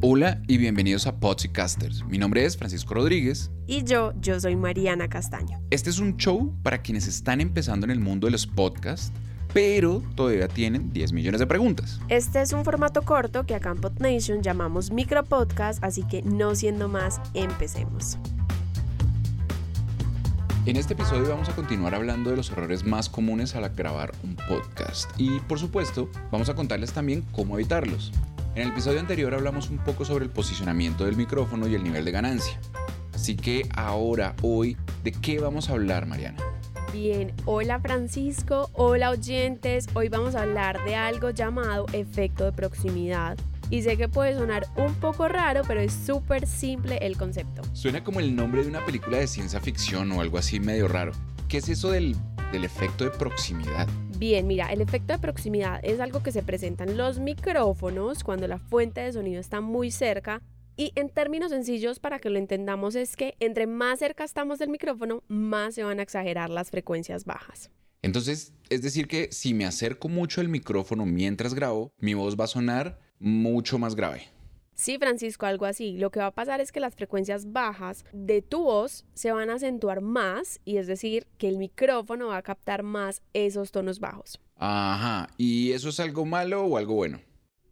Hola y bienvenidos a Podcasters. Mi nombre es Francisco Rodríguez. Y yo, yo soy Mariana Castaño. Este es un show para quienes están empezando en el mundo de los podcasts, pero todavía tienen 10 millones de preguntas. Este es un formato corto que acá en PodNation llamamos micropodcast, así que no siendo más, empecemos. En este episodio vamos a continuar hablando de los errores más comunes al grabar un podcast y por supuesto vamos a contarles también cómo evitarlos. En el episodio anterior hablamos un poco sobre el posicionamiento del micrófono y el nivel de ganancia. Así que ahora, hoy, ¿de qué vamos a hablar, Mariana? Bien, hola Francisco, hola oyentes. Hoy vamos a hablar de algo llamado efecto de proximidad. Y sé que puede sonar un poco raro, pero es súper simple el concepto. Suena como el nombre de una película de ciencia ficción o algo así medio raro. ¿Qué es eso del, del efecto de proximidad? Bien, mira, el efecto de proximidad es algo que se presenta en los micrófonos cuando la fuente de sonido está muy cerca. Y en términos sencillos, para que lo entendamos, es que entre más cerca estamos del micrófono, más se van a exagerar las frecuencias bajas. Entonces, es decir que si me acerco mucho al micrófono mientras grabo, mi voz va a sonar mucho más grave. Sí, Francisco, algo así. Lo que va a pasar es que las frecuencias bajas de tu voz se van a acentuar más y es decir, que el micrófono va a captar más esos tonos bajos. Ajá, ¿y eso es algo malo o algo bueno?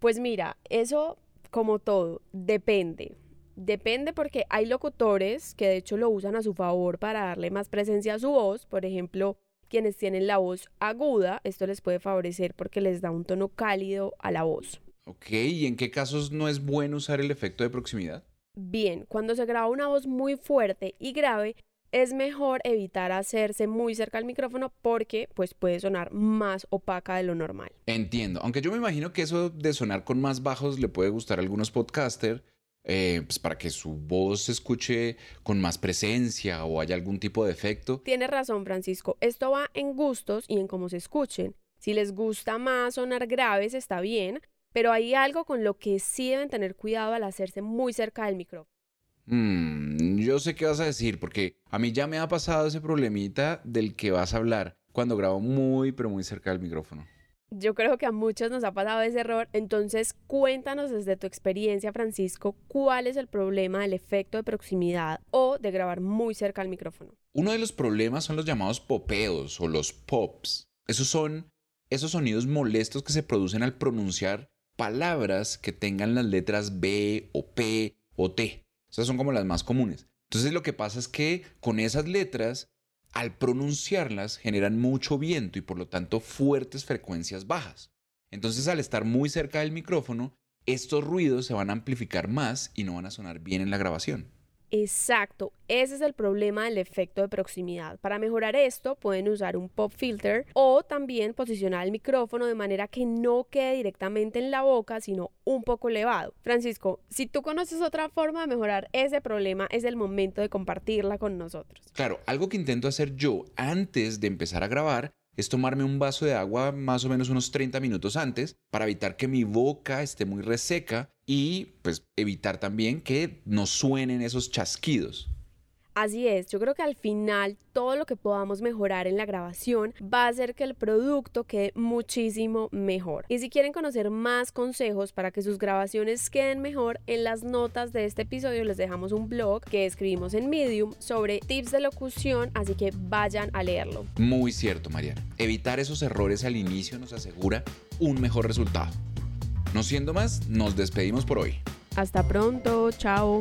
Pues mira, eso como todo, depende. Depende porque hay locutores que de hecho lo usan a su favor para darle más presencia a su voz. Por ejemplo, quienes tienen la voz aguda, esto les puede favorecer porque les da un tono cálido a la voz. Ok, ¿y en qué casos no es bueno usar el efecto de proximidad? Bien, cuando se graba una voz muy fuerte y grave, es mejor evitar hacerse muy cerca al micrófono porque pues puede sonar más opaca de lo normal. Entiendo, aunque yo me imagino que eso de sonar con más bajos le puede gustar a algunos podcasters, eh, pues para que su voz se escuche con más presencia o haya algún tipo de efecto. Tienes razón, Francisco. Esto va en gustos y en cómo se escuchen. Si les gusta más sonar graves, está bien, pero hay algo con lo que sí deben tener cuidado al hacerse muy cerca del micrófono. Mm, yo sé qué vas a decir, porque a mí ya me ha pasado ese problemita del que vas a hablar cuando grabo muy, pero muy cerca del micrófono. Yo creo que a muchos nos ha pasado ese error, entonces cuéntanos desde tu experiencia, Francisco, cuál es el problema del efecto de proximidad o de grabar muy cerca al micrófono. Uno de los problemas son los llamados popeos o los pops. Esos son esos sonidos molestos que se producen al pronunciar palabras que tengan las letras B o P o T. Esas son como las más comunes. Entonces lo que pasa es que con esas letras, al pronunciarlas, generan mucho viento y por lo tanto fuertes frecuencias bajas. Entonces al estar muy cerca del micrófono, estos ruidos se van a amplificar más y no van a sonar bien en la grabación. Exacto, ese es el problema del efecto de proximidad. Para mejorar esto pueden usar un pop filter o también posicionar el micrófono de manera que no quede directamente en la boca, sino un poco elevado. Francisco, si tú conoces otra forma de mejorar ese problema, es el momento de compartirla con nosotros. Claro, algo que intento hacer yo antes de empezar a grabar es tomarme un vaso de agua más o menos unos 30 minutos antes para evitar que mi boca esté muy reseca y pues evitar también que no suenen esos chasquidos. Así es, yo creo que al final todo lo que podamos mejorar en la grabación va a hacer que el producto quede muchísimo mejor. Y si quieren conocer más consejos para que sus grabaciones queden mejor, en las notas de este episodio les dejamos un blog que escribimos en Medium sobre tips de locución, así que vayan a leerlo. Muy cierto, Mariana. Evitar esos errores al inicio nos asegura un mejor resultado. No siendo más, nos despedimos por hoy. Hasta pronto, chao.